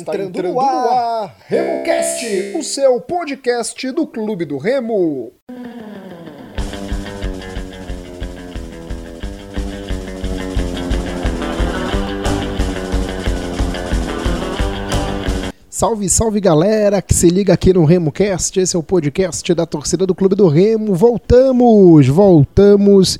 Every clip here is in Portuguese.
Está entrando, entrando no ar, no ar RemoCast, o seu podcast do Clube do Remo. Salve, salve galera que se liga aqui no RemoCast, esse é o podcast da torcida do Clube do Remo. Voltamos, voltamos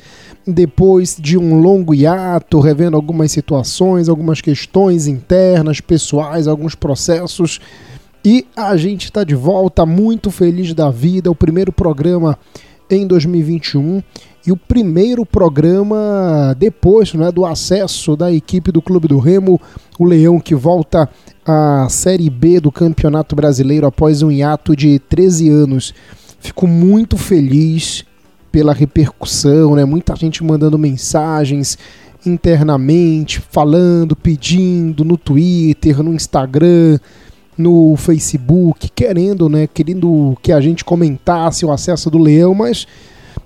depois de um longo hiato, revendo algumas situações, algumas questões internas, pessoais, alguns processos. E a gente está de volta, muito feliz da vida. O primeiro programa em 2021 e o primeiro programa depois né, do acesso da equipe do Clube do Remo, o Leão que volta à Série B do Campeonato Brasileiro após um hiato de 13 anos. Fico muito feliz pela repercussão, né? Muita gente mandando mensagens internamente, falando, pedindo no Twitter, no Instagram, no Facebook, querendo, né, querendo que a gente comentasse o acesso do Leão, mas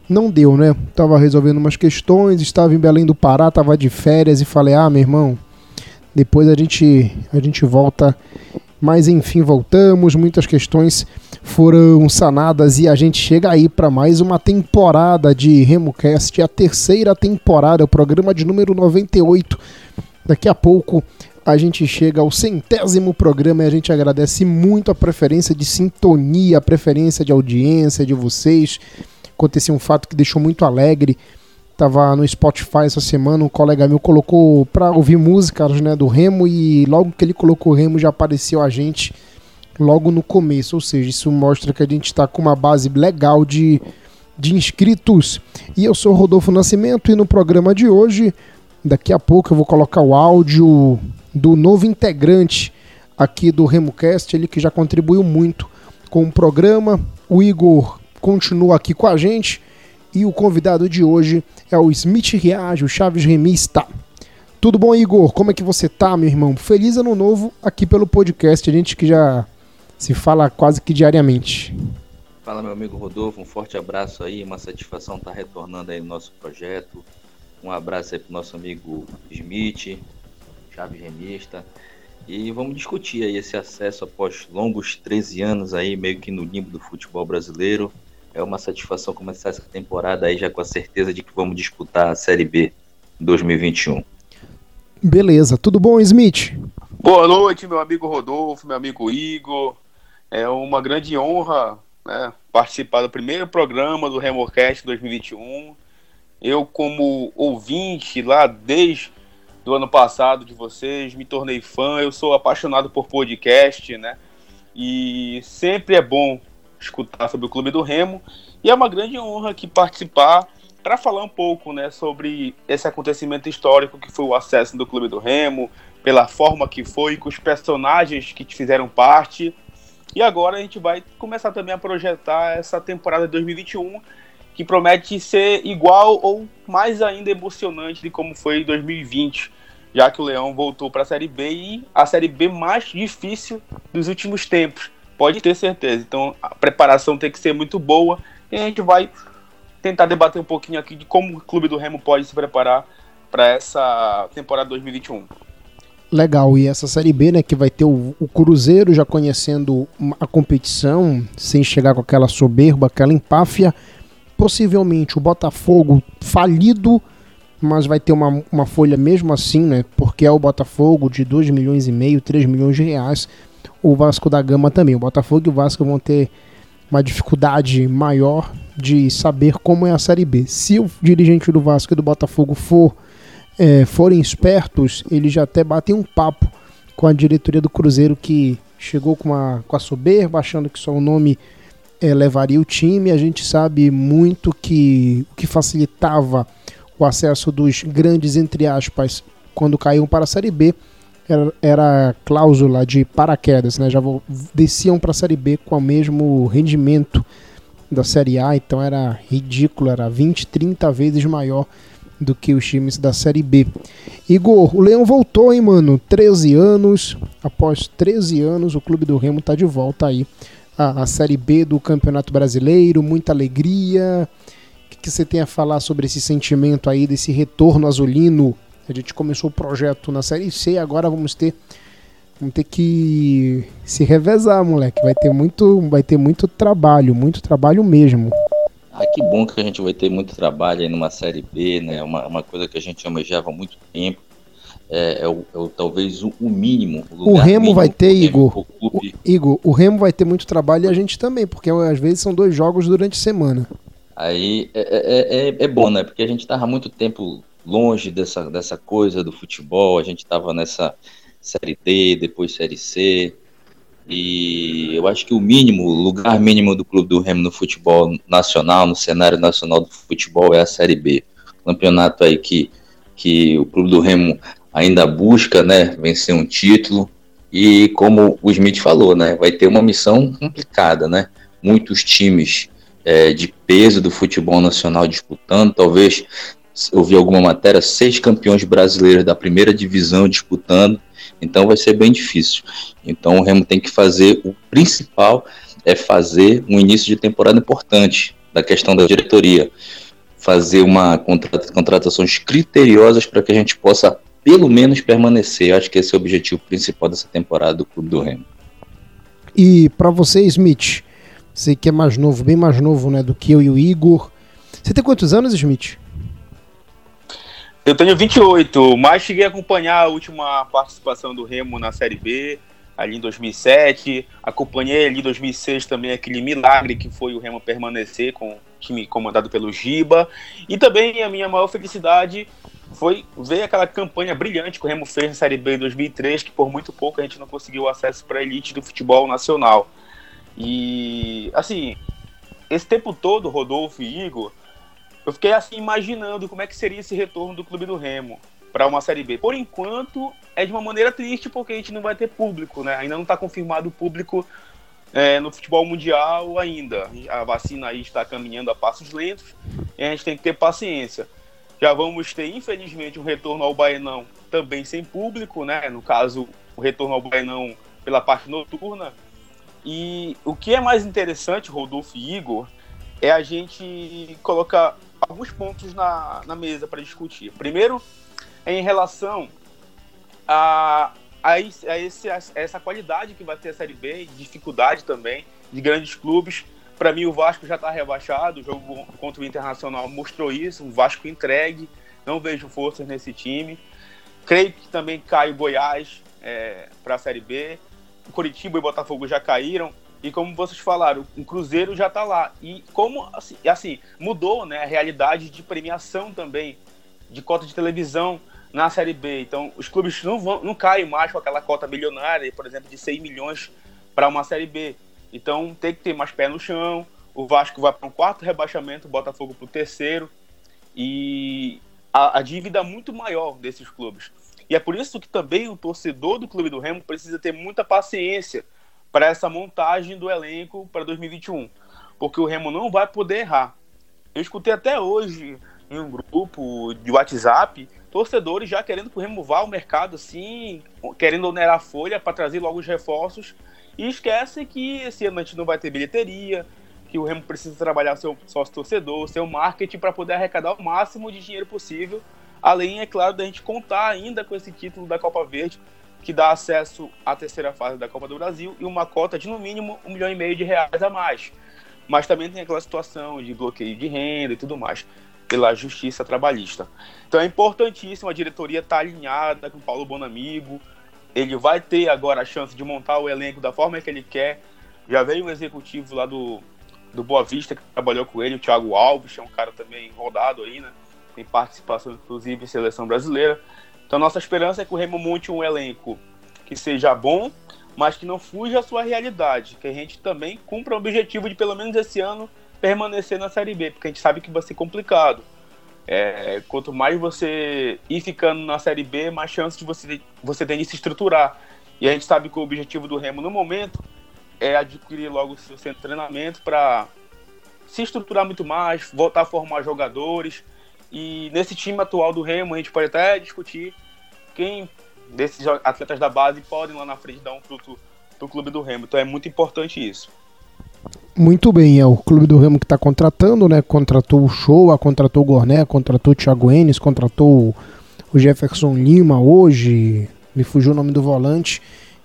não deu, né? Tava resolvendo umas questões, estava em Belém do Pará, tava de férias e falei: "Ah, meu irmão, depois a gente a gente volta". Mas enfim, voltamos, muitas questões foram sanadas e a gente chega aí para mais uma temporada de RemoCast, a terceira temporada, o programa de número 98. Daqui a pouco a gente chega ao centésimo programa e a gente agradece muito a preferência de sintonia, a preferência de audiência de vocês aconteceu um fato que deixou muito alegre. Tava no Spotify essa semana, um colega meu colocou para ouvir músicas né, do Remo e logo que ele colocou o Remo já apareceu a gente logo no começo. Ou seja, isso mostra que a gente está com uma base legal de, de inscritos. E eu sou Rodolfo Nascimento e no programa de hoje, daqui a pouco eu vou colocar o áudio do novo integrante aqui do RemoCast, ele que já contribuiu muito com o programa, o Igor continua aqui com a gente. E o convidado de hoje é o Smith Riage, o Chaves Remista. Tudo bom, Igor? Como é que você tá, meu irmão? Feliz ano novo aqui pelo podcast, a gente que já se fala quase que diariamente. Fala, meu amigo Rodolfo, um forte abraço aí, uma satisfação estar tá retornando aí no nosso projeto. Um abraço aí pro nosso amigo Smith, Chaves Remista. E vamos discutir aí esse acesso após longos 13 anos aí, meio que no limbo do futebol brasileiro. É uma satisfação começar essa temporada aí já com a certeza de que vamos disputar a Série B 2021. Beleza, tudo bom, Smith? Boa noite, meu amigo Rodolfo, meu amigo Igor. É uma grande honra né, participar do primeiro programa do Remorcast 2021. Eu, como ouvinte lá desde do ano passado de vocês, me tornei fã. Eu sou apaixonado por podcast, né? E sempre é bom escutar sobre o Clube do Remo. E é uma grande honra aqui participar para falar um pouco né, sobre esse acontecimento histórico que foi o acesso do Clube do Remo, pela forma que foi, com os personagens que fizeram parte. E agora a gente vai começar também a projetar essa temporada de 2021, que promete ser igual ou mais ainda emocionante de como foi 2020, já que o Leão voltou para a Série B e a Série B mais difícil dos últimos tempos. Pode ter certeza. Então a preparação tem que ser muito boa e a gente vai tentar debater um pouquinho aqui de como o Clube do Remo pode se preparar para essa temporada 2021. Legal, e essa Série B, né, que vai ter o, o, Cruzeiro já conhecendo a competição, sem chegar com aquela soberba, aquela empáfia, possivelmente o Botafogo falido, mas vai ter uma, uma folha mesmo assim, né, porque é o Botafogo de 2 milhões e meio, 3 milhões de reais, o Vasco da Gama também. O Botafogo e o Vasco vão ter uma dificuldade maior de saber como é a Série B. Se o dirigente do Vasco e do Botafogo for, é, forem espertos, eles já até batem um papo com a diretoria do Cruzeiro que chegou com a, com a soberba, achando que só o nome é, levaria o time. A gente sabe muito que o que facilitava o acesso dos grandes, entre aspas, quando caíam para a Série B era, era cláusula de paraquedas, né? Já desciam para a Série B com o mesmo rendimento da Série A, então era ridículo, era 20, 30 vezes maior do que os times da Série B. Igor, o Leão voltou, hein, mano? 13 anos, após 13 anos, o Clube do Remo tá de volta aí à, à Série B do Campeonato Brasileiro, muita alegria. O que você tem a falar sobre esse sentimento aí, desse retorno azulino a gente começou o projeto na Série C, agora vamos ter Vamos ter que se revezar, moleque. Vai ter muito, vai ter muito trabalho, muito trabalho mesmo. Ah, que bom que a gente vai ter muito trabalho aí numa Série B, né? Uma, uma coisa que a gente almejava há muito tempo. É, é, o, é o, talvez o, o mínimo. O, o Remo mínimo vai ter, Igor. O, Igor, o Remo vai ter muito trabalho e a gente também, porque às vezes são dois jogos durante a semana. Aí é, é, é, é bom, né? Porque a gente tava muito tempo longe dessa, dessa coisa do futebol, a gente tava nessa Série D, depois Série C. E eu acho que o mínimo, o lugar mínimo do Clube do Remo no futebol nacional, no cenário nacional do futebol, é a Série B. Campeonato aí que, que o Clube do Remo ainda busca, né, vencer um título. E como o Smith falou, né, vai ter uma missão complicada, né? Muitos times é, de peso do futebol nacional disputando, talvez eu vi alguma matéria, seis campeões brasileiros da primeira divisão disputando, então vai ser bem difícil. Então o Remo tem que fazer o principal é fazer um início de temporada importante da questão da diretoria, fazer uma contrata, contratações criteriosas para que a gente possa pelo menos permanecer. Eu acho que esse é o objetivo principal dessa temporada do Clube do Remo. E para você, Smith, você que é mais novo, bem mais novo né, do que eu e o Igor. Você tem quantos anos, Smith? Eu tenho 28, mas cheguei a acompanhar a última participação do Remo na Série B, ali em 2007. Acompanhei ali em 2006 também aquele milagre que foi o Remo permanecer com o time comandado pelo Giba. E também a minha maior felicidade foi ver aquela campanha brilhante que o Remo fez na Série B em 2003, que por muito pouco a gente não conseguiu acesso para a elite do futebol nacional. E, assim, esse tempo todo, Rodolfo e Igor, eu fiquei assim imaginando como é que seria esse retorno do Clube do Remo para uma Série B. Por enquanto, é de uma maneira triste, porque a gente não vai ter público, né? Ainda não está confirmado o público é, no futebol mundial ainda. A vacina aí está caminhando a passos lentos e a gente tem que ter paciência. Já vamos ter, infelizmente, um retorno ao Baenão também sem público, né? No caso, o retorno ao Baenão pela parte noturna. E o que é mais interessante, Rodolfo e Igor, é a gente colocar alguns pontos na, na mesa para discutir. Primeiro, é em relação a, a, esse, a, essa qualidade que vai ter a Série B, dificuldade também de grandes clubes para mim, o Vasco já está rebaixado. O jogo contra o Internacional mostrou isso. Um Vasco entregue. Não vejo forças nesse time. Creio que também cai o Goiás é, para a Série B. O Curitiba e o Botafogo já caíram. E como vocês falaram, o Cruzeiro já está lá. E como assim, assim, mudou né, a realidade de premiação também, de cota de televisão na Série B. Então, os clubes não, vão, não caem mais com aquela cota milionária, por exemplo, de 100 milhões para uma Série B. Então tem que ter mais pé no chão. O Vasco vai para um quarto rebaixamento, o Botafogo para o terceiro. E a, a dívida é muito maior desses clubes. E é por isso que também o torcedor do Clube do Remo precisa ter muita paciência para essa montagem do elenco para 2021. Porque o Remo não vai poder errar. Eu escutei até hoje em um grupo de WhatsApp torcedores já querendo que o Remo vá ao mercado assim, querendo onerar a folha para trazer logo os reforços e esquece que esse ano a gente não vai ter bilheteria, que o Remo precisa trabalhar seu sócio torcedor, seu marketing para poder arrecadar o máximo de dinheiro possível. Além, é claro, da gente contar ainda com esse título da Copa Verde, que dá acesso à terceira fase da Copa do Brasil e uma cota de no mínimo um milhão e meio de reais a mais. Mas também tem aquela situação de bloqueio de renda e tudo mais pela justiça trabalhista. Então é importantíssimo a diretoria estar tá alinhada com o Paulo Bonamigo, ele vai ter agora a chance de montar o elenco da forma que ele quer. Já veio um executivo lá do, do Boa Vista que trabalhou com ele, o Thiago Alves, é um cara também rodado aí, né? Tem participação, inclusive, em seleção brasileira. Então, nossa esperança é que o Remo monte um elenco que seja bom, mas que não fuja a sua realidade. Que a gente também cumpra o objetivo de, pelo menos esse ano, permanecer na Série B, porque a gente sabe que vai ser complicado. É, quanto mais você ir ficando na Série B, mais chance de você, você ter de se estruturar. E a gente sabe que o objetivo do Remo no momento é adquirir logo o seu treinamento para se estruturar muito mais, voltar a formar jogadores. E nesse time atual do Remo, a gente pode até discutir quem desses atletas da base podem lá na frente dar um fruto para o clube do Remo. Então é muito importante isso. Muito bem, é o clube do Remo que está contratando, né? Contratou o Showa, contratou o Gorné, contratou o Thiago Enes, contratou o Jefferson Lima hoje, me fugiu o nome do volante.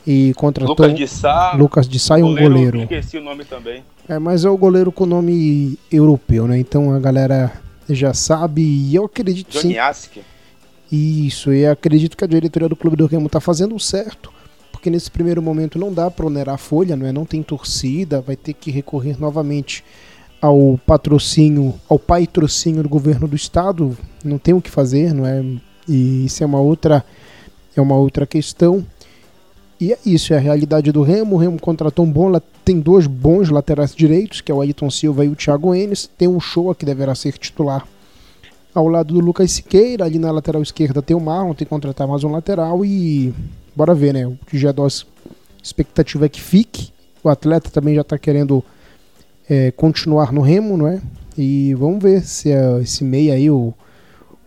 E contratou Lucas de Sá, Lucas de Sá e um goleiro. goleiro. Esqueci o nome também. É, mas é o goleiro com nome europeu, né? Então a galera já sabe e eu acredito Johnny sim. Ask. Isso, e acredito que a diretoria do Clube do Remo está fazendo certo, porque nesse primeiro momento não dá para onerar a folha, não é? Não tem torcida, vai ter que recorrer novamente ao patrocínio, ao patrocínio do governo do estado, não tem o que fazer, não é? E isso é uma outra é uma outra questão. E é isso, é a realidade do Remo. O Remo contratou um bom, tem dois bons laterais direitos, que é o Ayrton Silva e o Thiago Enes. Tem um Show que deverá ser titular ao lado do Lucas Siqueira. Ali na lateral esquerda tem o Marlon, tem que contratar mais um lateral e bora ver, né? O G2 expectativa é que fique. O atleta também já está querendo é, continuar no Remo, não é? E vamos ver se é, esse meia aí, o,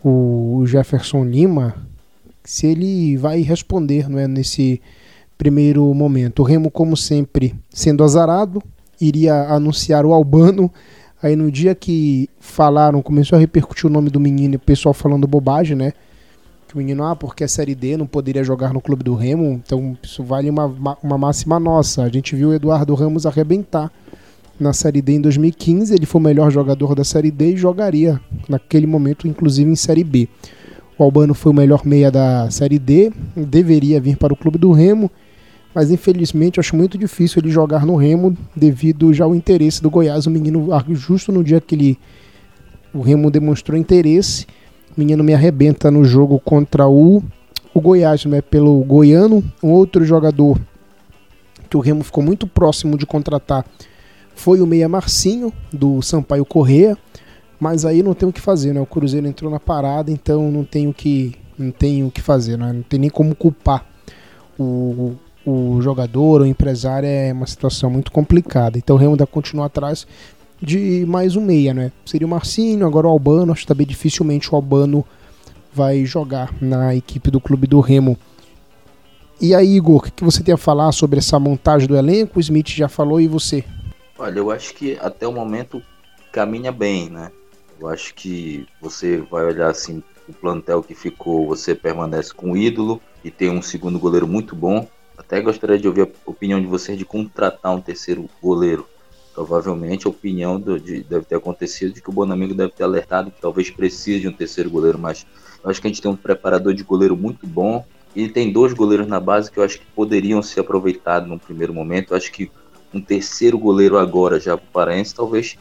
o Jefferson Lima, se ele vai responder, não é? Nesse primeiro momento. O Remo, como sempre, sendo azarado, iria anunciar o Albano. Aí no dia que falaram, começou a repercutir o nome do menino, o pessoal falando bobagem, né? Que o menino, ah, porque é Série D, não poderia jogar no clube do Remo. Então isso vale uma, uma máxima nossa. A gente viu o Eduardo Ramos arrebentar na Série D em 2015. Ele foi o melhor jogador da Série D e jogaria naquele momento, inclusive em Série B. O Albano foi o melhor meia da Série D, deveria vir para o clube do Remo mas infelizmente acho muito difícil ele jogar no Remo devido já ao interesse do Goiás. O menino, justo no dia que ele, o Remo demonstrou interesse, o menino me arrebenta no jogo contra o, o Goiás, né, pelo Goiano. Um outro jogador que o Remo ficou muito próximo de contratar foi o Meia Marcinho, do Sampaio Correa. Mas aí não tem o que fazer, né? O Cruzeiro entrou na parada, então não tem o que, não tem o que fazer, né? não tem nem como culpar o, o jogador ou empresário é uma situação muito complicada. Então o Remo ainda continua atrás de mais um meia, né? Seria o Marcinho, agora o Albano. Acho que também dificilmente o Albano vai jogar na equipe do clube do Remo. E aí, Igor, o que você tem a falar sobre essa montagem do elenco? O Smith já falou e você? Olha, eu acho que até o momento caminha bem, né? Eu acho que você vai olhar assim o plantel que ficou, você permanece com o ídolo e tem um segundo goleiro muito bom, até gostaria de ouvir a opinião de vocês de contratar um terceiro goleiro. Provavelmente a opinião do, de, deve ter acontecido de que o Bonamigo deve ter alertado que talvez precise de um terceiro goleiro, mas eu acho que a gente tem um preparador de goleiro muito bom. E tem dois goleiros na base que eu acho que poderiam ser aproveitados no primeiro momento. Eu acho que um terceiro goleiro agora já para o Paraense, talvez,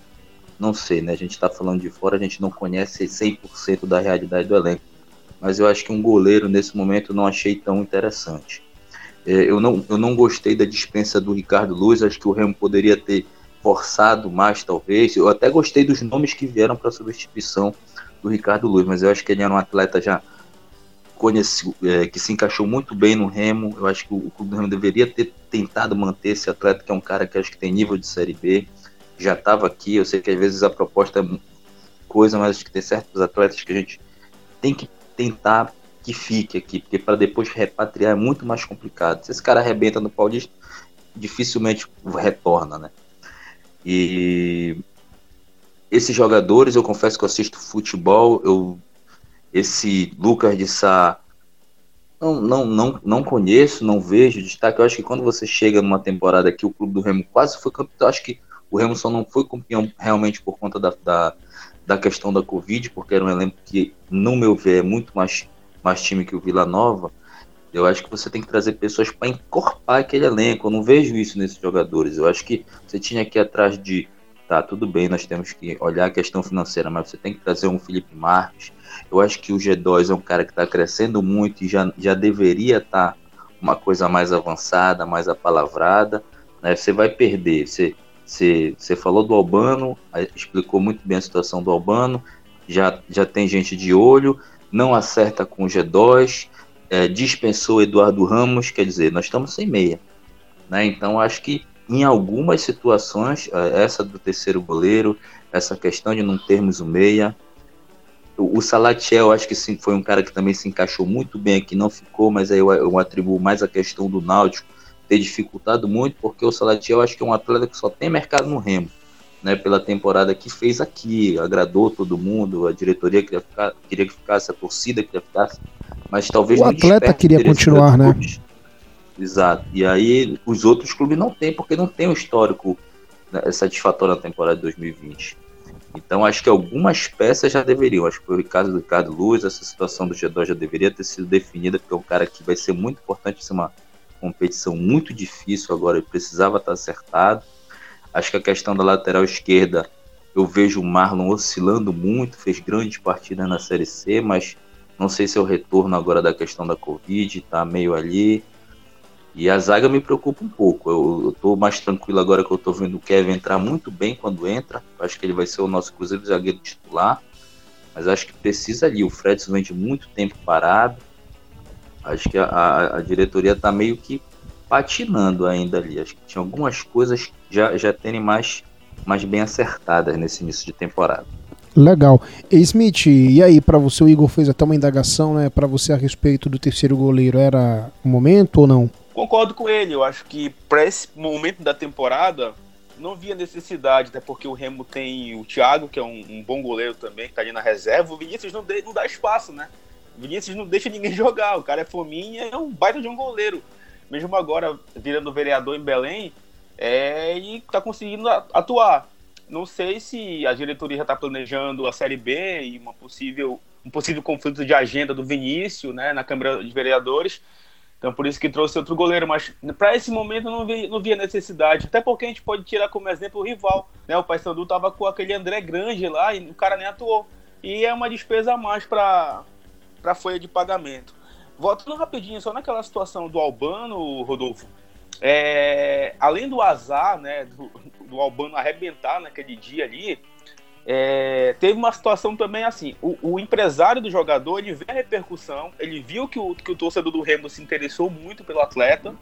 não sei, né? A gente está falando de fora, a gente não conhece 100% da realidade do elenco. Mas eu acho que um goleiro nesse momento não achei tão interessante. É, eu, não, eu não gostei da dispensa do Ricardo Luz, acho que o Remo poderia ter forçado mais, talvez. Eu até gostei dos nomes que vieram para substituição do Ricardo Luz, mas eu acho que ele era um atleta já conheci, é, que se encaixou muito bem no Remo. Eu acho que o, o Clube do Remo deveria ter tentado manter esse atleta, que é um cara que acho que tem nível de Série B. Já estava aqui, eu sei que às vezes a proposta é coisa, mas acho que tem certos atletas que a gente tem que tentar que fique aqui, porque para depois repatriar é muito mais complicado. Se esse cara arrebenta no Paulista, dificilmente retorna, né? E esses jogadores, eu confesso que eu assisto futebol, eu esse Lucas de Sá não, não, não, não conheço, não vejo destaque. Eu acho que quando você chega numa temporada que o clube do Remo quase foi campeão, acho que o Remo só não foi campeão realmente por conta da, da, da questão da Covid, porque era um elenco que, no meu ver, é muito mais mais time que o Vila Nova, eu acho que você tem que trazer pessoas para encorpar aquele elenco. Eu não vejo isso nesses jogadores. Eu acho que você tinha que ir atrás de. Tá, tudo bem, nós temos que olhar a questão financeira, mas você tem que trazer um Felipe Marques. Eu acho que o G2 é um cara que está crescendo muito e já, já deveria estar tá uma coisa mais avançada, mais apalavrada. Né? Você vai perder. Você, você, você falou do Albano, explicou muito bem a situação do Albano. Já, já tem gente de olho não acerta com o G2, é, dispensou Eduardo Ramos, quer dizer, nós estamos sem meia. Né? Então acho que em algumas situações, é, essa do terceiro goleiro, essa questão de não termos o meia, o, Salatiel acho que sim, foi um cara que também se encaixou muito bem aqui, não ficou, mas aí eu, eu atribuo mais a questão do Náutico ter dificultado muito, porque o Salatiel acho que é um atleta que só tem mercado no Remo né, pela temporada que fez aqui, agradou todo mundo, a diretoria queria, ficar, queria que ficasse, a torcida queria que ficasse, mas talvez o atleta queria continuar, né? Exato. E aí os outros clubes não têm, porque não tem um histórico né, satisfatório na temporada de 2020. Então acho que algumas peças já deveriam. Acho que o Ricardo, Ricardo Luz, essa situação do G2 já deveria ter sido definida, porque é um cara que vai ser muito importante, ser uma competição muito difícil agora, ele precisava estar acertado. Acho que a questão da lateral esquerda, eu vejo o Marlon oscilando muito, fez grandes partidas na Série C, mas não sei se é o retorno agora da questão da Covid, tá meio ali. E a zaga me preocupa um pouco. Eu, eu tô mais tranquilo agora que eu tô vendo o Kevin entrar muito bem quando entra. Acho que ele vai ser o nosso Cruzeiro zagueiro titular. Mas acho que precisa ali. O Fredson vem de muito tempo parado. Acho que a, a, diretoria tá meio que patinando ainda ali. Acho que tinha algumas coisas já, já terem mais, mais bem acertadas nesse início de temporada. Legal. E Smith, e aí, para você, o Igor fez até uma indagação, né, para você a respeito do terceiro goleiro, era o momento ou não? Concordo com ele, eu acho que para esse momento da temporada não via necessidade, até porque o Remo tem o Thiago, que é um, um bom goleiro também, que tá ali na reserva, o Vinícius não, de, não dá espaço, né? O Vinícius não deixa ninguém jogar, o cara é fominha, é um baita de um goleiro. Mesmo agora virando vereador em Belém, é, e tá conseguindo atuar. Não sei se a diretoria já está planejando a Série B e uma possível, um possível conflito de agenda do Vinícius né, na Câmara de Vereadores. Então, por isso que trouxe outro goleiro. Mas para esse momento eu não via, não via necessidade. Até porque a gente pode tirar como exemplo o rival. Né? O Paysandu estava com aquele André Grande lá e o cara nem atuou. E é uma despesa a mais para a folha de pagamento. Voltando rapidinho, só naquela situação do Albano, Rodolfo. É, além do azar, né, do, do Albano arrebentar naquele dia ali, é, teve uma situação também assim: o, o, empresário do jogador ele vê a repercussão, ele viu que o, que o torcedor do Remo se interessou muito pelo atleta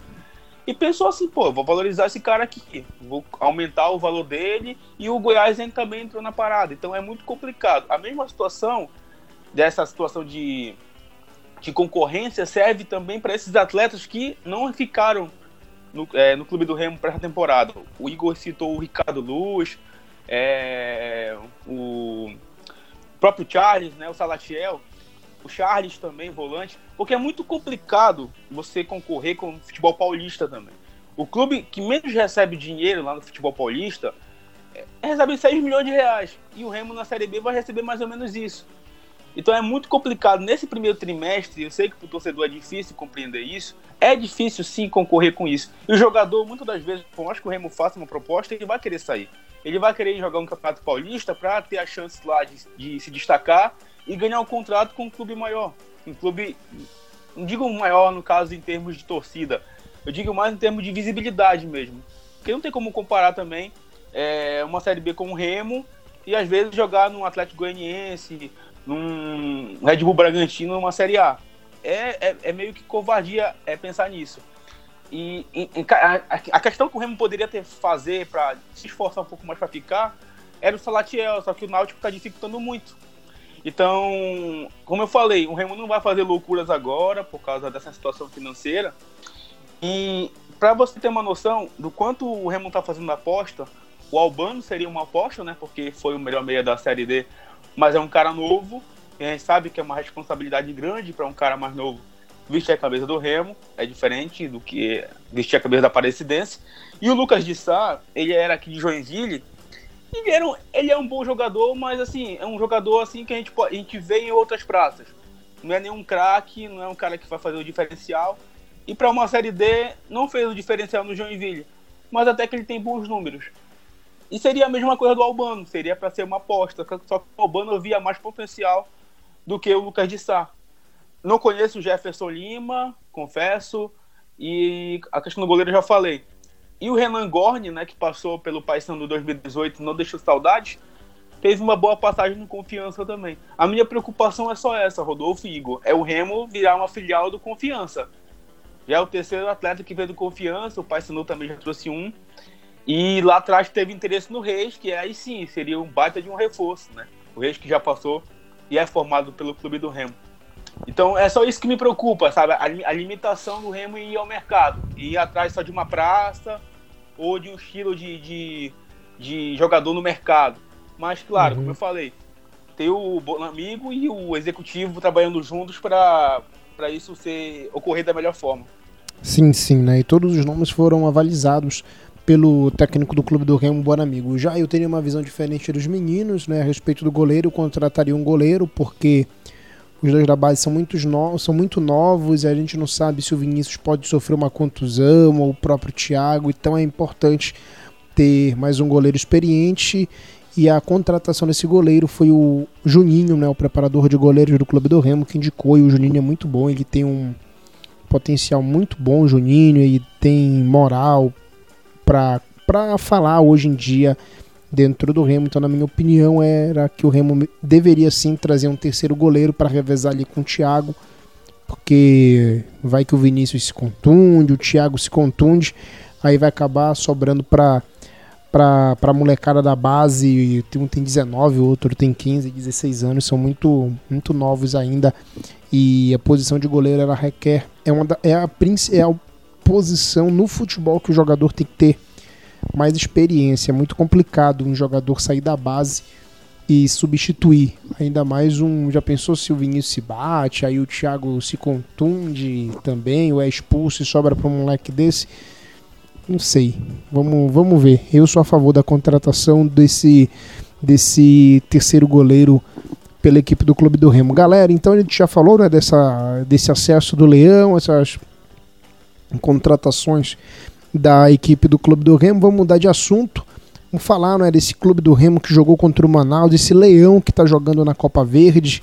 e pensou assim: pô, vou valorizar esse cara aqui, vou aumentar o valor dele. E o Goiás também entrou na parada, então é muito complicado. A mesma situação dessa situação de, de concorrência serve também para esses atletas que não ficaram no, é, no clube do Remo para essa temporada. O Igor citou o Ricardo Luz, é, o próprio Charles, né, o Salatiel, o Charles também, volante, porque é muito complicado você concorrer com o futebol paulista também. O clube que menos recebe dinheiro lá no futebol paulista é, recebe 6 milhões de reais. E o Remo na Série B vai receber mais ou menos isso. Então é muito complicado nesse primeiro trimestre. Eu sei que para o torcedor é difícil compreender isso. É difícil sim concorrer com isso. E o jogador, muitas das vezes, por mais que o Remo faça uma proposta, ele vai querer sair. Ele vai querer jogar um campeonato paulista para ter a chance lá de, de, se destacar e ganhar um contrato com um clube maior. Um clube, não digo maior no caso em termos de torcida, eu digo mais em termos de visibilidade mesmo. Porque não tem como comparar também é, uma Série B com o Remo e às vezes jogar num Atlético Goianiense num Red Bull Bragantino numa Série A. É, é, é meio que covardia é pensar nisso. E, e a, a, questão que o Remo poderia ter fazer para se esforçar um pouco mais para ficar era o Salatiel, só que o Náutico está dificultando muito. Então, como eu falei, o Remo não vai fazer loucuras agora por causa dessa situação financeira. E para você ter uma noção do quanto o Remo está fazendo aposta, o Albano seria uma aposta, né? Porque foi o melhor meia da Série D mas é um cara novo, e a gente sabe que é uma responsabilidade grande para um cara mais novo vestir a cabeça do Remo, é diferente do que vestir a cabeça da Aparecidense. E o Lucas de Sá, ele era aqui de Joinville, ele, era um, ele é um bom jogador, mas assim, é um jogador assim que a gente, a gente vê em outras praças. Não é nenhum craque, não é um cara que vai fazer o diferencial. E para uma Série D, não fez o diferencial no Joinville, mas até que ele tem bons números. E seria a mesma coisa do Albano, seria para ser uma aposta, só que o Albano via mais potencial do que o Lucas de Sá. Não conheço o Jefferson Lima, confesso, e a questão do goleiro eu já falei. E o Renan Gorni, né, que passou pelo Paysandu 2018, não deixou saudade, teve uma boa passagem no Confiança também. A minha preocupação é só essa, Rodolfo e Igor, é o Remo virar uma filial do Confiança. Já é o terceiro atleta que veio do Confiança, o Paysandu também já trouxe um. E lá atrás teve interesse no Reis, que aí sim seria um baita de um reforço, né? O Reis que já passou e é formado pelo clube do Remo. Então é só isso que me preocupa, sabe? A, a limitação do Remo ir ao mercado. Ir atrás só de uma praça ou de um estilo de, de, de jogador no mercado. Mas, claro, uhum. como eu falei, ter o amigo e o executivo trabalhando juntos para isso ser, ocorrer da melhor forma. Sim, sim, né? E todos os nomes foram avalizados pelo técnico do clube do Remo, bom amigo. Já eu teria uma visão diferente dos meninos, né? A respeito do goleiro, eu contrataria um goleiro, porque os dois da base são muito, no... são muito novos e a gente não sabe se o Vinícius pode sofrer uma contusão ou o próprio Thiago, então é importante ter mais um goleiro experiente. E a contratação desse goleiro foi o Juninho, né, o preparador de goleiros do Clube do Remo, que indicou. E o Juninho é muito bom, ele tem um potencial muito bom, Juninho, e tem moral para falar hoje em dia dentro do Remo. Então, na minha opinião, era que o Remo deveria sim trazer um terceiro goleiro para revezar ali com o Thiago, porque vai que o Vinícius se contunde, o Thiago se contunde, aí vai acabar sobrando para para a molecada da base, um tem 19, o outro tem 15, 16 anos, são muito muito novos ainda. E a posição de goleiro ela requer. É uma é a é posição no futebol que o jogador tem que ter mais experiência. É muito complicado um jogador sair da base e substituir. Ainda mais um. Já pensou se o Vinícius se bate, aí o Thiago se contunde também, ou é expulso e sobra para um moleque desse? Não sei. Vamos, vamos ver. Eu sou a favor da contratação desse, desse terceiro goleiro pela equipe do Clube do Remo. Galera, então a gente já falou né, dessa, desse acesso do Leão, essas contratações da equipe do Clube do Remo. Vamos mudar de assunto. Vamos falar não é, desse Clube do Remo que jogou contra o Manaus, desse Leão que está jogando na Copa Verde.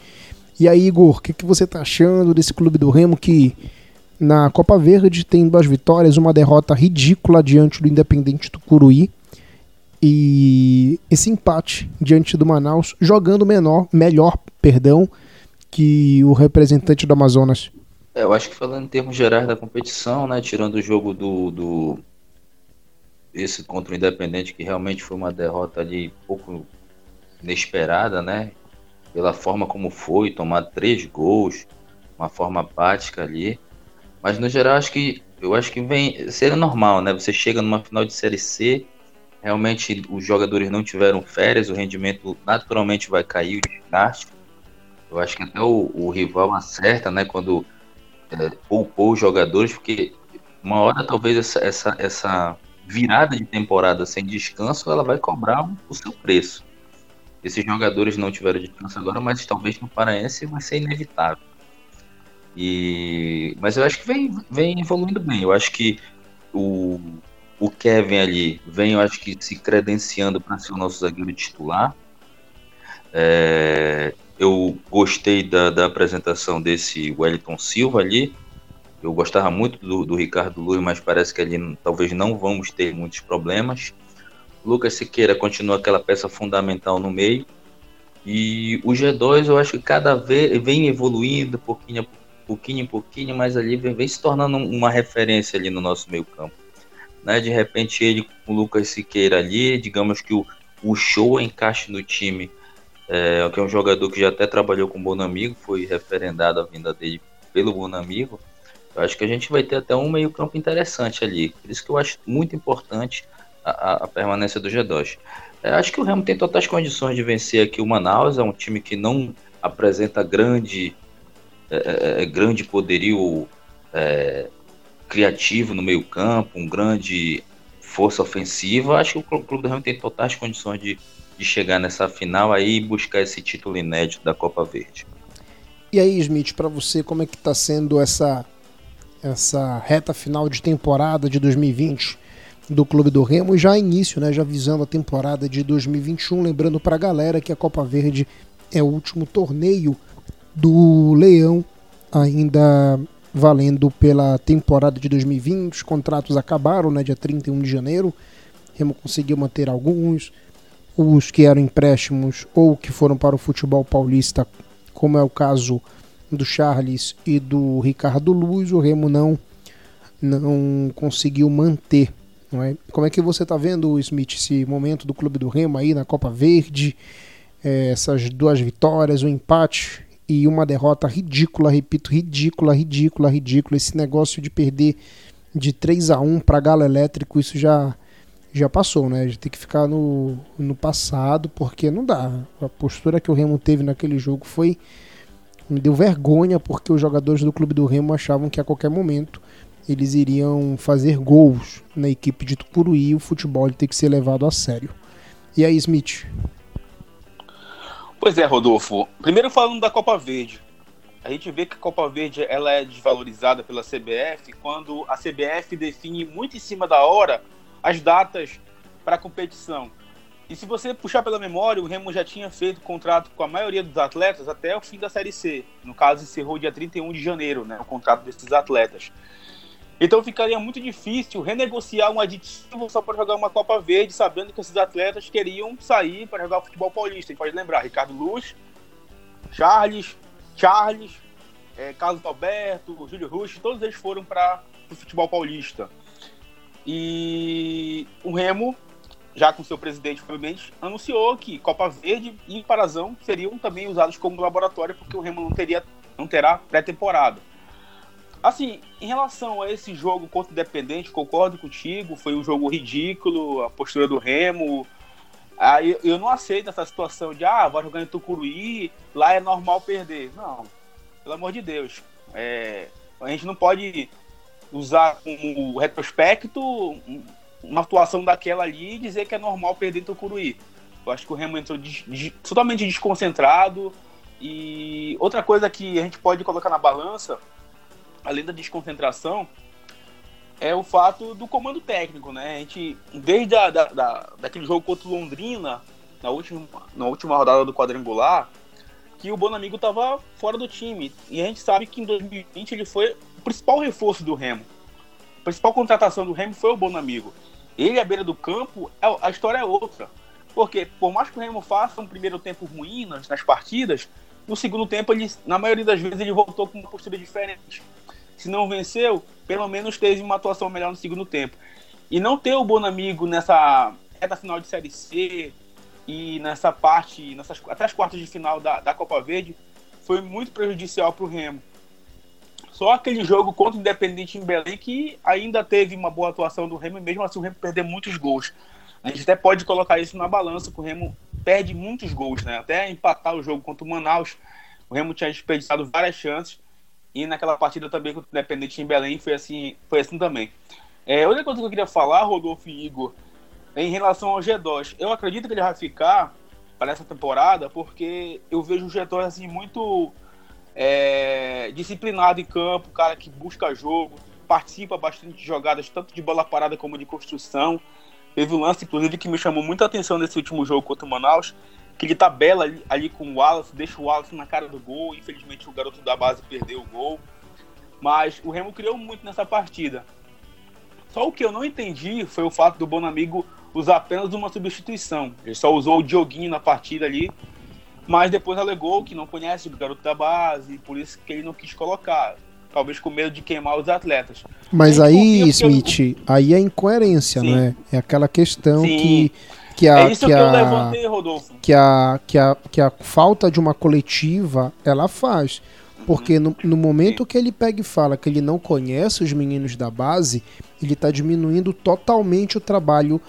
E aí, Igor, o que, que você está achando desse Clube do Remo que na Copa Verde tem duas vitórias, uma derrota ridícula diante do Independente do Curuí e esse empate diante do Manaus, jogando menor, melhor, perdão, que o representante do Amazonas. É, eu acho que falando em termos gerais da competição, né, tirando o jogo do, do esse contra o Independente, que realmente foi uma derrota ali pouco inesperada, né? Pela forma como foi, tomar três gols, uma forma apática ali. Mas no geral acho que eu acho que vem seria normal, né? Você chega numa final de série C, realmente os jogadores não tiveram férias, o rendimento naturalmente vai cair, o desgaste. Eu acho que até o, o rival acerta, né? Quando é, poupou os jogadores, porque uma hora talvez essa, essa, essa virada de temporada sem descanso ela vai cobrar o seu preço. Esses jogadores não tiveram descanso agora, mas talvez no Paraense vai ser inevitável. E, mas eu acho que vem, vem evoluindo bem. Eu acho que o, o Kevin ali vem, eu acho que se credenciando para ser o nosso zagueiro titular. É, eu gostei da, da apresentação desse Wellington Silva ali. Eu gostava muito do, do Ricardo Luiz, mas parece que ali talvez não vamos ter muitos problemas. Lucas Siqueira continua aquela peça fundamental no meio. E o G2 eu acho que cada vez vem evoluindo, pouquinho, pouquinho pouquinho, mas ali vem, vem se tornando uma referência ali no nosso meio campo. Né? De repente ele com o Lucas Siqueira ali, digamos que o, o show encaixe no time é, que é um jogador que já até trabalhou com o Bonamigo, foi referendado a vinda dele pelo Bonamigo. Eu acho que a gente vai ter até um meio-campo interessante ali. Por isso que eu acho muito importante a, a permanência do G2. É, acho que o Remo tem totais condições de vencer aqui o Manaus. É um time que não apresenta grande, é, é, é grande poderio é, criativo no meio-campo, um grande força ofensiva. Acho que o Clube do Remo tem totais condições de de chegar nessa final aí e buscar esse título inédito da Copa Verde. E aí, Smith, para você, como é que está sendo essa essa reta final de temporada de 2020 do Clube do Remo já início, né, já visando a temporada de 2021, lembrando para a galera que a Copa Verde é o último torneio do Leão, ainda valendo pela temporada de 2020. Os contratos acabaram, né, dia 31 de janeiro. Remo conseguiu manter alguns, os que eram empréstimos ou que foram para o futebol paulista, como é o caso do Charles e do Ricardo Luz, o Remo não não conseguiu manter. Não é? Como é que você está vendo, Smith, esse momento do Clube do Remo aí na Copa Verde, é, essas duas vitórias, um empate e uma derrota ridícula, repito, ridícula, ridícula, ridícula. Esse negócio de perder de 3 a 1 para Galo Elétrico, isso já já passou, né? A gente tem que ficar no, no passado, porque não dá. A postura que o Remo teve naquele jogo foi. Me deu vergonha, porque os jogadores do clube do Remo achavam que a qualquer momento eles iriam fazer gols na equipe de Tucuruí e o futebol tem que ser levado a sério. E aí, Smith? Pois é, Rodolfo. Primeiro falando da Copa Verde. A gente vê que a Copa Verde ela é desvalorizada pela CBF quando a CBF define muito em cima da hora as datas para a competição. E se você puxar pela memória, o Remo já tinha feito contrato com a maioria dos atletas até o fim da Série C. No caso, encerrou dia 31 de janeiro, né, o contrato desses atletas. Então ficaria muito difícil renegociar um aditivo só para jogar uma Copa Verde, sabendo que esses atletas queriam sair para jogar futebol paulista. A gente pode lembrar, Ricardo Luz, Charles, Charles, é, Carlos Alberto, Júlio Rush, todos eles foram para o futebol paulista. E o Remo, já com seu presidente, provavelmente, anunciou que Copa Verde e Parazão seriam também usados como laboratório, porque o Remo não, teria, não terá pré-temporada. Assim, em relação a esse jogo contra o Independente, concordo contigo, foi um jogo ridículo, a postura do Remo. Ah, eu, eu não aceito essa situação de, ah, vai jogar em Tucuruí, lá é normal perder. Não, pelo amor de Deus. É, a gente não pode usar como retrospecto uma atuação daquela ali e dizer que é normal perder Tucuruí. Eu acho que o Remo entrou de, de, totalmente desconcentrado. E outra coisa que a gente pode colocar na balança além da desconcentração, é o fato do comando técnico, né? A gente, desde a, da, da, daquele jogo contra o Londrina, na última, na última rodada do quadrangular, que o Bonamigo estava fora do time. E a gente sabe que em 2020 ele foi principal reforço do Remo. A principal contratação do Remo foi o Bonamigo. Ele à beira do campo, é, a história é outra. Porque, por mais que o Remo faça um primeiro tempo ruim nas, nas partidas, no segundo tempo, ele, na maioria das vezes, ele voltou com uma postura diferente. Se não venceu, pelo menos teve uma atuação melhor no segundo tempo. E não ter o Bonamigo nessa reta final de Série C e nessa parte, nessas, até as quartas de final da, da Copa Verde, foi muito prejudicial para o Remo. Só aquele jogo contra o Independente em Belém que ainda teve uma boa atuação do Remo, mesmo assim o Remo perdeu muitos gols. A gente até pode colocar isso na balança, que o Remo perde muitos gols, né? Até empatar o jogo contra o Manaus, o Remo tinha desperdiçado várias chances. E naquela partida também com o Independente em Belém foi assim, foi assim também. É, outra coisa que eu queria falar, Rodolfo e Igor, é em relação ao G2. Eu acredito que ele vai ficar para essa temporada porque eu vejo o G2 assim, muito é, disciplinado em campo, cara que busca jogo, participa bastante de jogadas, tanto de bola parada como de construção. Teve um lance, inclusive, que me chamou muita atenção nesse último jogo contra o Manaus, que ele tabela ali, ali, com o Wallace, deixa o Wallace na cara do gol. Infelizmente o garoto da base perdeu o gol. Mas o Remo criou muito nessa partida. Só o que eu não entendi foi o fato do Bonamigo usar apenas uma substituição. Ele só usou o Dioguinho na partida ali, mas depois alegou que não conhece o garoto da base, por isso que ele não quis colocar. Talvez com medo de queimar os atletas. Mas aí, Smith, eu... aí é incoerência, Sim. não é? Aquela questão Sim. que que a, é isso que, que a, eu levantei, Rodolfo. Que a, que, a, que a falta de uma coletiva ela faz. Porque no, no momento que ele pega e fala que ele não conhece os meninos da base, ele está diminuindo totalmente o trabalho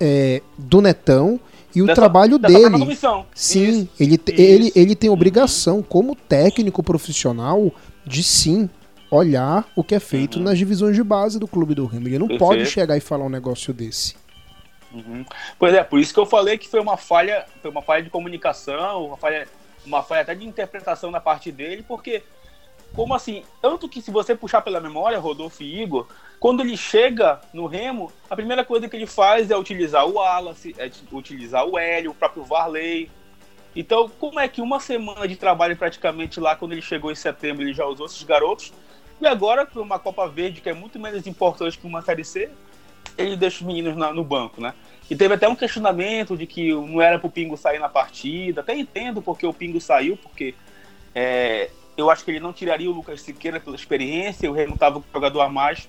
é, do Netão e o dessa, trabalho dele. Sim, isso, ele, isso, ele, ele tem obrigação, como técnico profissional, de sim olhar o que é feito uhum. nas divisões de base do clube do Remo. Ele não Perfeito. pode chegar e falar um negócio desse. Uhum. Pois é, por isso que eu falei que foi uma falha, foi uma falha de comunicação, uma falha, uma falha até de interpretação da parte dele, porque como assim, tanto que se você puxar pela memória, Rodolfo e Igor, quando ele chega no Remo, a primeira coisa que ele faz é utilizar o Wallace, é utilizar o Hélio, o próprio Varley. Então, como é que uma semana de trabalho praticamente lá, quando ele chegou em setembro, ele já usou esses garotos? E agora, para uma Copa Verde, que é muito menos importante que uma Série C, ele deixa os meninos na, no banco, né? E teve até um questionamento de que não era pro Pingo sair na partida. Até entendo porque o Pingo saiu, porque é, eu acho que ele não tiraria o Lucas Siqueira pela experiência, o Remo tava com o jogador a mais.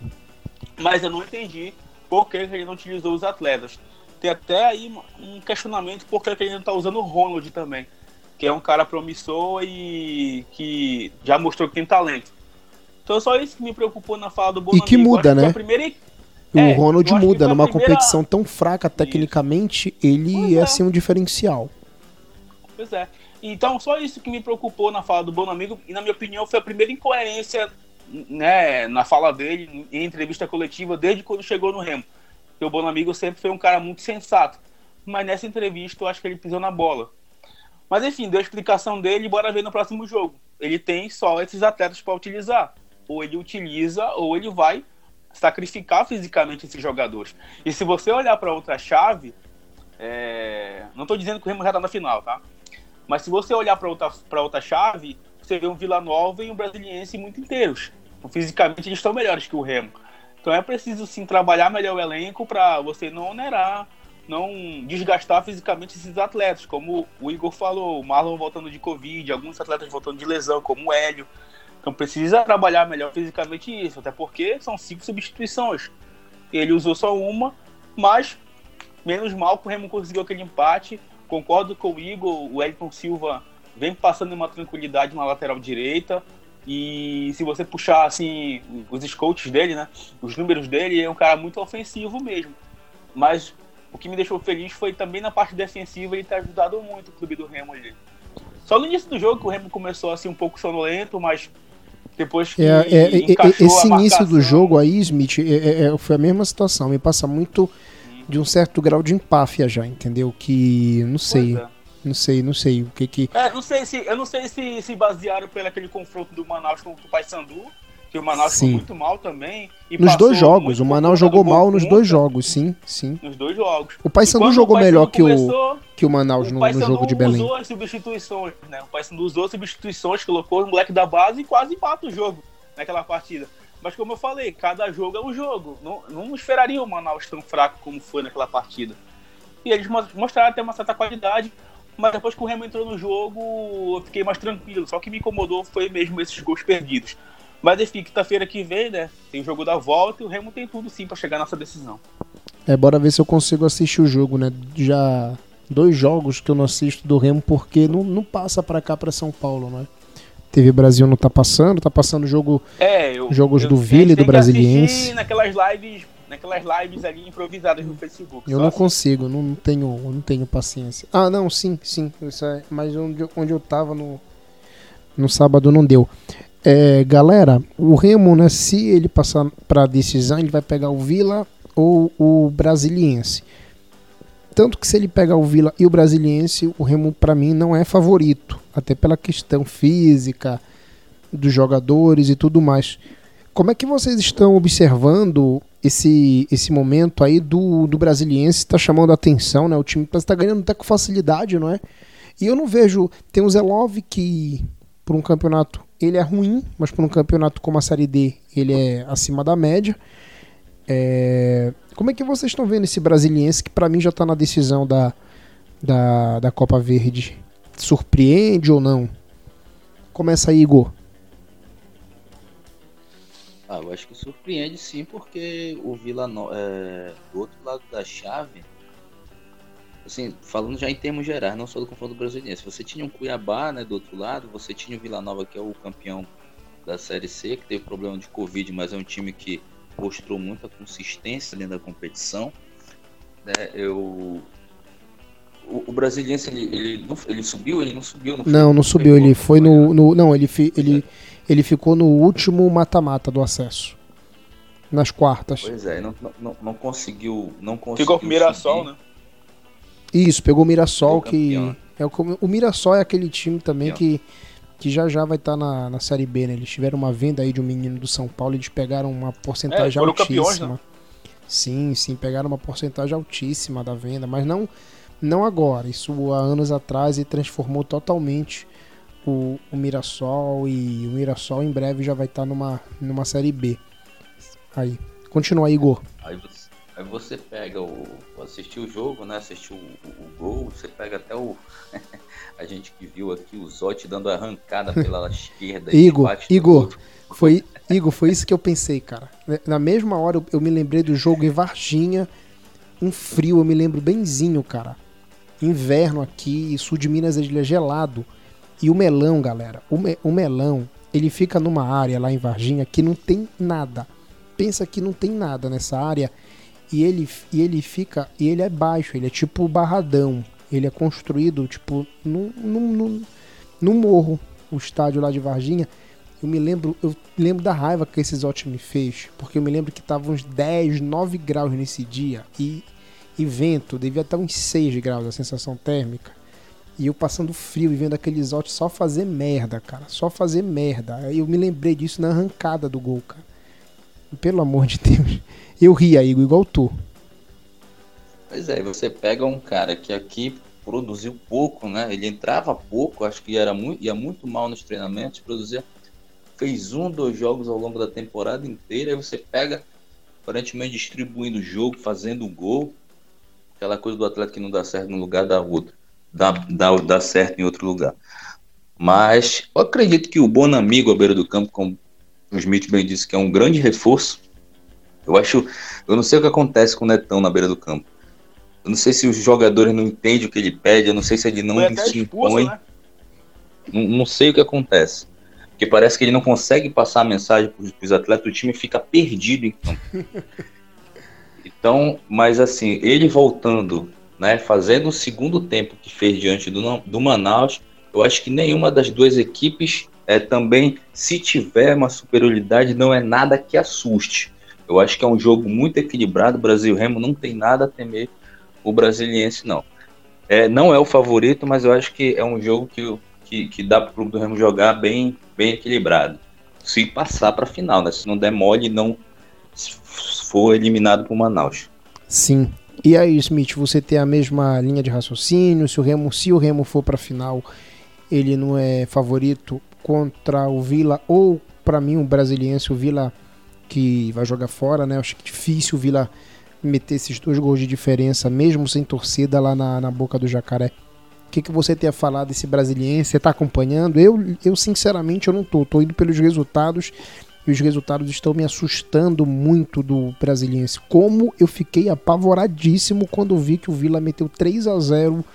Mas eu não entendi por que ele não utilizou os atletas. Tem até aí um questionamento por que ele não tá usando o Ronald também, que é um cara promissor e que já mostrou que tem talento. Então só isso que me preocupou na fala do Bonamigo. E que muda, né? primeira o é, Ronald muda. Numa primeira... competição tão fraca tecnicamente, ele pois é, é assim um diferencial. Pois é. Então, só isso que me preocupou na fala do Bonamigo, e na minha opinião foi a primeira incoerência né, na fala dele, em entrevista coletiva, desde quando chegou no Remo. Porque o Bonamigo sempre foi um cara muito sensato. Mas nessa entrevista eu acho que ele pisou na bola. Mas enfim, deu a explicação dele bora ver no próximo jogo. Ele tem só esses atletas para utilizar. Ou ele utiliza, ou ele vai sacrificar fisicamente esses jogadores. E se você olhar para outra chave, é... não estou dizendo que o Remo já está na final, tá? Mas se você olhar para outra, outra chave, você vê um Vila Nova e um Brasiliense muito inteiros. Então, fisicamente eles estão melhores que o Remo. Então é preciso sim trabalhar melhor o elenco para você não onerar, não desgastar fisicamente esses atletas, como o Igor falou, o Marlon voltando de Covid, alguns atletas voltando de lesão, como o Hélio. Então precisa trabalhar melhor fisicamente isso, até porque são cinco substituições. Ele usou só uma, mas menos mal que o Remo conseguiu aquele empate. Concordo com o Igor, o Elton Silva vem passando uma tranquilidade na lateral direita. E se você puxar assim os scouts dele, né, os números dele, é um cara muito ofensivo mesmo. Mas o que me deixou feliz foi também na parte defensiva ele ter ajudado muito o clube do Remo ali. Só no início do jogo que o Remo começou assim um pouco sonolento, mas depois que é, é, é esse início do jogo aí, Smith, é, é, é, foi a mesma situação. Me passa muito de um certo grau de empáfia já, entendeu? Que não sei. Não sei, não sei o que que. É, não sei se, eu não sei se se basearam pelo aquele confronto do Manaus com o Paysandu, que o Manaus sim. muito mal também. nos dois jogos, o Manaus jogou mal nos dois jogos, sim, sim. Nos dois jogos. O Paysandu jogou o melhor que o que o Manaus o no, no, jogo de Belém. usou as substituições, né? O Paysandu usou as substituições, colocou o moleque da base e quase empata o jogo naquela partida. Mas como eu falei, cada jogo é um jogo. Não, não esperaria o Manaus tão fraco como foi naquela partida. E eles mostraram até uma certa qualidade mas depois que o Remo entrou no jogo, eu fiquei mais tranquilo. Só que me incomodou foi mesmo esses gols perdidos. Mas enfim, quinta-feira que vem, né? Tem o jogo da volta e o Remo tem tudo sim para chegar nessa decisão. É, bora ver se eu consigo assistir o jogo, né? Já dois jogos que eu não assisto do Remo porque não, não passa para cá para São Paulo, né? TV Brasil não tá passando, tá passando jogo é, eu, jogos eu, do Vila e do Brasiliense. naquelas lives naquelas lives ali improvisadas no Facebook. Eu não assim. consigo, não tenho, não tenho paciência. Ah, não, sim, sim. É, mas onde, onde eu tava no, no sábado não deu. É, galera, o Remo, né, se ele passar para decisão, ele vai pegar o Vila ou o Brasiliense. Tanto que se ele pegar o Vila e o Brasiliense, o Remo para mim não é favorito, até pela questão física dos jogadores e tudo mais. Como é que vocês estão observando esse, esse momento aí do, do Brasiliense? Está chamando a atenção, né? O time está ganhando até com facilidade, não é? E eu não vejo. Tem o Zelov que, por um campeonato, ele é ruim, mas por um campeonato como a Série D, ele é acima da média. É... Como é que vocês estão vendo esse Brasiliense que para mim já está na decisão da, da, da Copa Verde? Surpreende ou não? Começa aí, Igor. Ah, eu acho que surpreende sim, porque o Vila no... é... do outro lado da chave, assim, falando já em termos gerais, não só do confronto brasileiro, você tinha um Cuiabá, né, do outro lado, você tinha o Vila Nova, que é o campeão da Série C, que teve problema de Covid, mas é um time que mostrou muita consistência dentro da competição. Né, eu... O, o Brasiliense, ele, ele, ele, subiu, ele não subiu? Não, não, não subiu, ele foi no, no... Não, ele, ele, ele ficou no último mata-mata do acesso. Nas quartas. Pois é, não, não, não conseguiu. Não conseguiu Ficou com o Mirassol, né? Isso, pegou o Mirassol, que. É o, o Mirassol é aquele time também que, que já já vai estar tá na, na Série B, né? Eles tiveram uma venda aí de um menino do São Paulo, eles pegaram uma porcentagem é, altíssima. Campeões, né? Sim, sim, pegaram uma porcentagem altíssima da venda, mas não, não agora. Isso há anos atrás e transformou totalmente o, o Mirassol e o Mirassol em breve já vai estar tá numa, numa série B. Aí, continua aí, Igor. Aí você, aí você pega o. assistiu o jogo, né? Assistiu o, o, gol, você pega até o. a gente que viu aqui o Zotti dando arrancada pela esquerda. Igor, Igor, foi, Igor, foi isso que eu pensei, cara. Na mesma hora eu, eu me lembrei do jogo em Varginha, um frio, eu me lembro benzinho, cara. Inverno aqui, sul de Minas ele é gelado. E o melão, galera, o, me, o melão, ele fica numa área lá em Varginha que não tem nada. Pensa que não tem nada nessa área e ele, e ele fica, e ele é baixo, ele é tipo barradão. Ele é construído tipo num, num, num morro, o estádio lá de Varginha. Eu me lembro, eu lembro da raiva que esse Zote me fez, porque eu me lembro que tava uns 10, 9 graus nesse dia e, e vento, devia estar uns 6 graus a sensação térmica. E eu passando frio e vendo aquele Zote só fazer merda, cara, só fazer merda. Eu me lembrei disso na arrancada do gol, cara. Pelo amor de Deus. Eu ri aí, igual tu. Pois é, você pega um cara que aqui produziu pouco, né? Ele entrava pouco, acho que era muito, ia muito mal nos treinamentos, produzia fez um, dois jogos ao longo da temporada inteira, e você pega aparentemente distribuindo o jogo, fazendo gol, aquela coisa do atleta que não dá certo num lugar dá outro, dá, dá, dá certo em outro lugar. Mas eu acredito que o Bonamigo à beira do campo, como o Smith bem disse, que é um grande reforço. Eu acho, eu não sei o que acontece com o Netão na beira do campo. Eu não sei se os jogadores não entendem o que ele pede, eu não sei se ele não se impõe. Né? Não, não, sei o que acontece. Porque parece que ele não consegue passar a mensagem para os atletas, o time fica perdido em campo. Então, mas assim, ele voltando, né, fazendo o segundo tempo que fez diante do, do Manaus, eu acho que nenhuma das duas equipes é, também, se tiver uma superioridade, não é nada que assuste. Eu acho que é um jogo muito equilibrado. O Brasil Remo não tem nada a temer o brasiliense, não. É, não é o favorito, mas eu acho que é um jogo que, que, que dá para o Clube do Remo jogar bem, bem equilibrado. Se passar para a final, né? Se não der mole, não for eliminado por Manaus. Sim. E aí, Smith, você tem a mesma linha de raciocínio? Se o Remo, se o Remo for para a final, ele não é favorito contra o Vila ou para mim o brasiliense o Vila que vai jogar fora, né? Acho que difícil o Vila meter esses dois gols de diferença, mesmo sem torcida lá na, na boca do Jacaré. O que, que você tem a falar desse brasiliense? Você está acompanhando? Eu, eu, sinceramente, eu não tô. Tô indo pelos resultados e os resultados estão me assustando muito do brasiliense. Como eu fiquei apavoradíssimo quando vi que o Vila meteu 3 a 0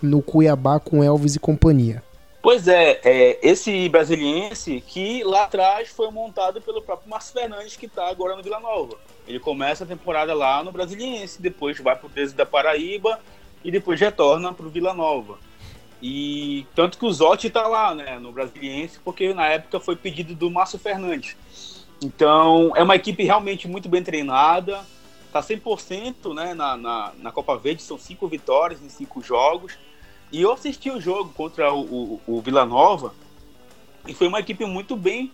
no Cuiabá com Elvis e companhia. Pois é, é, esse brasiliense que lá atrás foi montado pelo próprio Márcio Fernandes, que está agora no Vila Nova. Ele começa a temporada lá no Brasiliense, depois vai para o 13 da Paraíba e depois retorna para o Vila Nova. E tanto que o Zotti está lá, né, no Brasiliense, porque na época foi pedido do Márcio Fernandes. Então, é uma equipe realmente muito bem treinada, está 100% né, na, na, na Copa Verde, são cinco vitórias em cinco jogos. E eu assisti o jogo contra o, o, o Vila Nova e foi uma equipe muito bem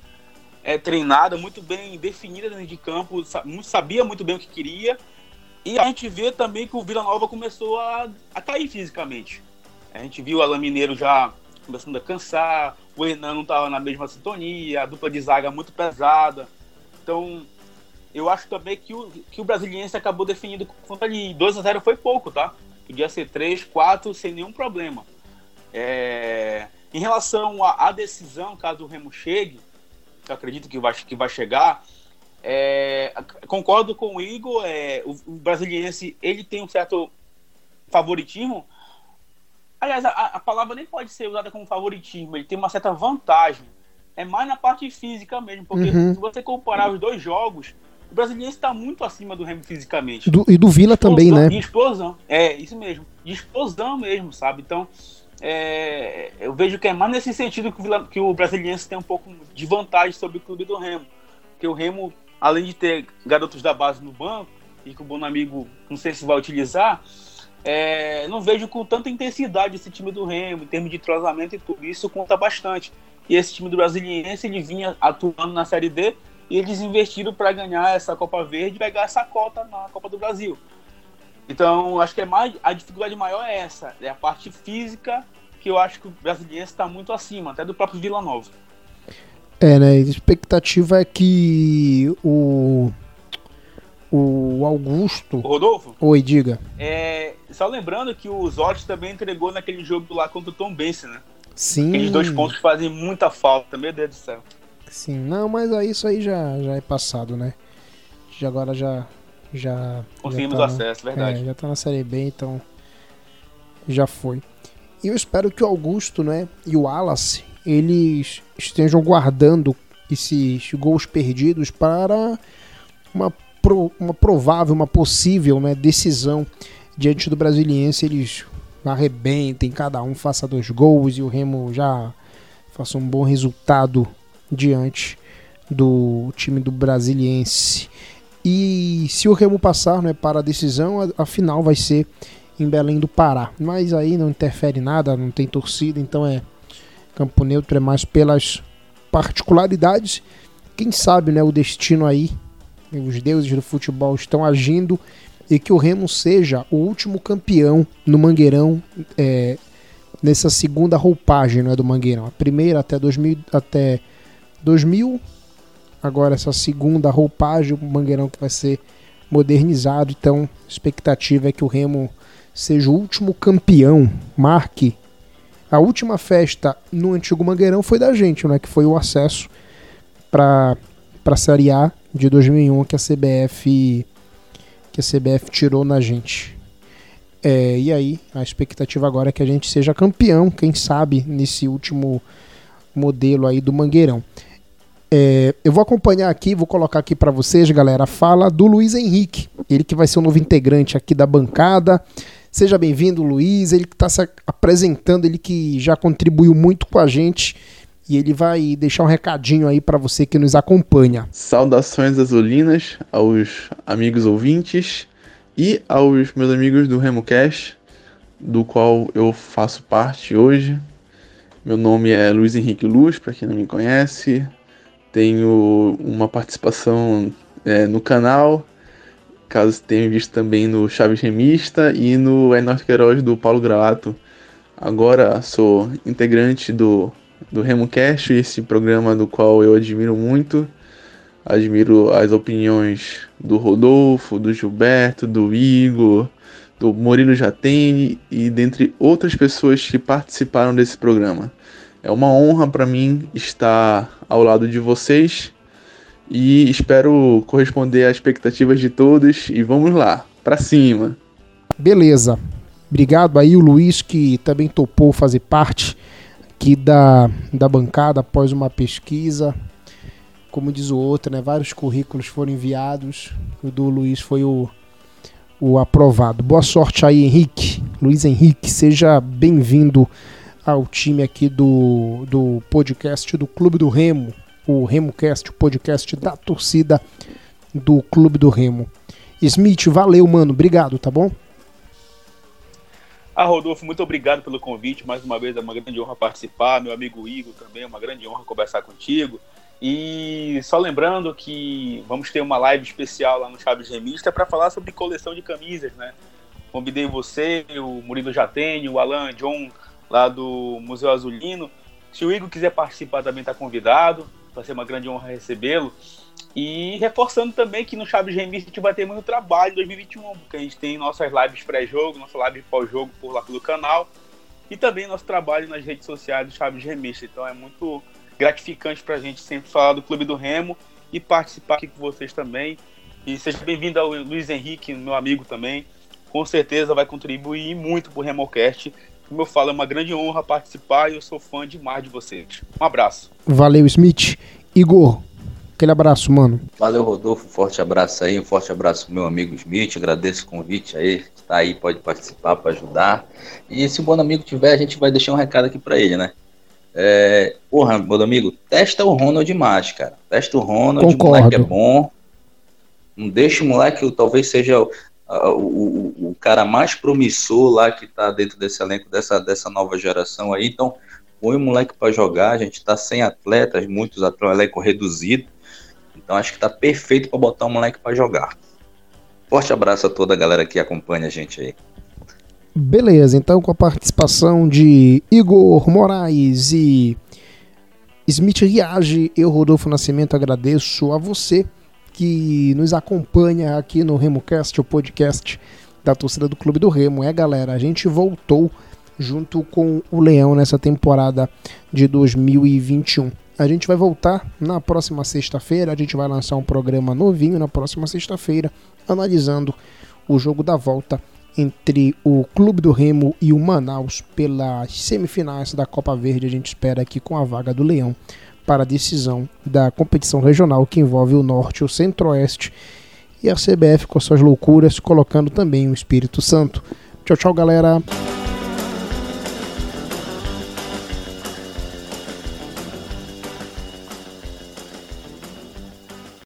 é, treinada, muito bem definida dentro de campo, sabia muito bem o que queria. E a gente vê também que o Vila Nova começou a, a cair fisicamente. A gente viu o Alain Mineiro já começando a cansar, o Hernan não estava na mesma sintonia, a dupla de zaga muito pesada. Então, eu acho também que o, que o Brasiliense acabou definindo contra ali. 2 a 0 foi pouco, tá? Podia ser três, quatro, sem nenhum problema. É... Em relação à, decisão, caso o Remo chegue, que eu acredito que vai, que vai chegar, é... concordo com o Igor, é... o, o brasiliense ele tem um certo favoritismo. Aliás, a, a palavra nem pode ser usada como favoritismo, ele tem uma certa vantagem. É mais na parte física mesmo, porque uhum. se você comparar os dois jogos, o brasileiro está muito acima do Remo fisicamente. Do, e do Vila explosão, também, né? De explosão. É, isso mesmo. De explosão mesmo, sabe? Então, é, eu vejo que é mais nesse sentido que o, Vila, que o Brasiliense tem um pouco de vantagem sobre o clube do Remo. Porque o Remo, além de ter garotos da base no banco, e que o bom amigo não sei se vai utilizar, é, não vejo com tanta intensidade esse time do Remo, em termos de trozamento e tudo. Isso conta bastante. E esse time do Brasiliense, ele vinha atuando na Série D e eles investiram para ganhar essa Copa Verde e pegar essa cota na Copa do Brasil. Então, acho que é mais, a dificuldade maior é essa, é a parte física que eu acho que o brasileiro está muito acima, até do próprio Vila Nova. É, né? A expectativa é que o o Augusto. O Rodolfo? Oi, diga. É, só lembrando que o Zotti também entregou naquele jogo lá contra o Tom Benson, né? Sim. Aqueles dois pontos fazem muita falta, meu Deus do céu. Sim, não, mas aí isso aí já, já é passado, né? Já agora já. já Conseguimos já tá acesso, na, verdade. É, já tá na Série B, então. Já foi. E eu espero que o Augusto, né? E o Wallace, eles estejam guardando esses gols perdidos para uma, pro, uma provável, uma possível né, decisão diante do Brasiliense. Eles arrebentem, cada um faça dois gols e o Remo já faça um bom resultado diante do time do Brasiliense. E se o Remo passar né, para a decisão, a, a final vai ser em Belém do Pará. Mas aí não interfere nada, não tem torcida, então é campo neutro, é mais pelas particularidades. Quem sabe né, o destino aí, os deuses do futebol estão agindo e que o Remo seja o último campeão no Mangueirão é, nessa segunda roupagem né, do Mangueirão. A primeira até 2000, até 2000 agora essa segunda roupagem, o Mangueirão que vai ser modernizado. Então, a expectativa é que o Remo seja o último campeão, marque. A última festa no antigo Mangueirão foi da gente, né, que foi o acesso para a Série A de 2001 que a CBF que a CBF tirou na gente. É, e aí, a expectativa agora é que a gente seja campeão, quem sabe, nesse último modelo aí do Mangueirão. É, eu vou acompanhar aqui, vou colocar aqui para vocês, galera, a fala do Luiz Henrique, ele que vai ser o novo integrante aqui da bancada. Seja bem-vindo, Luiz. Ele que está se apresentando, ele que já contribuiu muito com a gente e ele vai deixar um recadinho aí para você que nos acompanha. Saudações azulinas aos amigos ouvintes e aos meus amigos do RemoCast, do qual eu faço parte hoje. Meu nome é Luiz Henrique Luz, para quem não me conhece. Tenho uma participação é, no canal, caso tenham visto também no Chaves Remista e no É Norte Queiroz do Paulo Gravato. Agora sou integrante do, do RemoCast, esse programa do qual eu admiro muito. Admiro as opiniões do Rodolfo, do Gilberto, do Igor, do Murilo Jatene e dentre outras pessoas que participaram desse programa. É uma honra para mim estar ao lado de vocês e espero corresponder às expectativas de todos e vamos lá, para cima. Beleza. Obrigado aí o Luiz que também topou fazer parte aqui da, da bancada após uma pesquisa. Como diz o outro, né? Vários currículos foram enviados. O do Luiz foi o, o aprovado. Boa sorte aí, Henrique. Luiz Henrique, seja bem-vindo ao time aqui do, do podcast do Clube do Remo, o RemoCast, o podcast da torcida do Clube do Remo. Smith, valeu, mano. Obrigado, tá bom? Ah, Rodolfo, muito obrigado pelo convite. Mais uma vez é uma grande honra participar. Meu amigo Igor também é uma grande honra conversar contigo. E só lembrando que vamos ter uma live especial lá no Chaves Remista para falar sobre coleção de camisas, né? Convidei você, o Murilo Jatene, o Alan John lá do Museu Azulino. Se o Igor quiser participar também está convidado, vai ser uma grande honra recebê-lo. E reforçando também que no Chaves Remix a gente vai ter muito trabalho em 2021, porque a gente tem nossas lives pré-jogo, nossa live pós-jogo por lá pelo canal e também nosso trabalho nas redes sociais do Chaves Remix. Então é muito gratificante para a gente sempre falar do Clube do Remo e participar aqui com vocês também. E seja bem-vindo ao Luiz Henrique, meu amigo também. Com certeza vai contribuir muito para o RemoCast como eu falo, é uma grande honra participar e eu sou fã demais de vocês. Um abraço. Valeu, Smith. Igor, aquele abraço, mano. Valeu, Rodolfo. Um forte abraço aí. Um forte abraço meu amigo Smith. Agradeço o convite aí. Está aí, pode participar para ajudar. E se o bom amigo tiver, a gente vai deixar um recado aqui para ele, né? É, porra, meu amigo, testa o Ronald mais, cara. Testa o Ronald, Concordo. o moleque é bom. Não deixa o moleque, talvez seja o, o, o, cara mais promissor lá que está dentro desse elenco dessa, dessa nova geração aí. Então, põe o moleque para jogar. A gente está sem atletas, muitos atletas, um elenco reduzido. Então, acho que está perfeito para botar o moleque para jogar. Forte abraço a toda a galera que acompanha a gente aí. Beleza, então com a participação de Igor Moraes e Smith Riage, eu, Rodolfo Nascimento, agradeço a você que nos acompanha aqui no RemoCast, o podcast da torcida do Clube do Remo. É, galera, a gente voltou junto com o Leão nessa temporada de 2021. A gente vai voltar na próxima sexta-feira, a gente vai lançar um programa novinho na próxima sexta-feira, analisando o jogo da volta entre o Clube do Remo e o Manaus pelas semifinais da Copa Verde. A gente espera aqui com a vaga do Leão para a decisão da competição regional que envolve o Norte e o Centro-Oeste e a CBF com suas loucuras colocando também o Espírito Santo. Tchau, tchau, galera.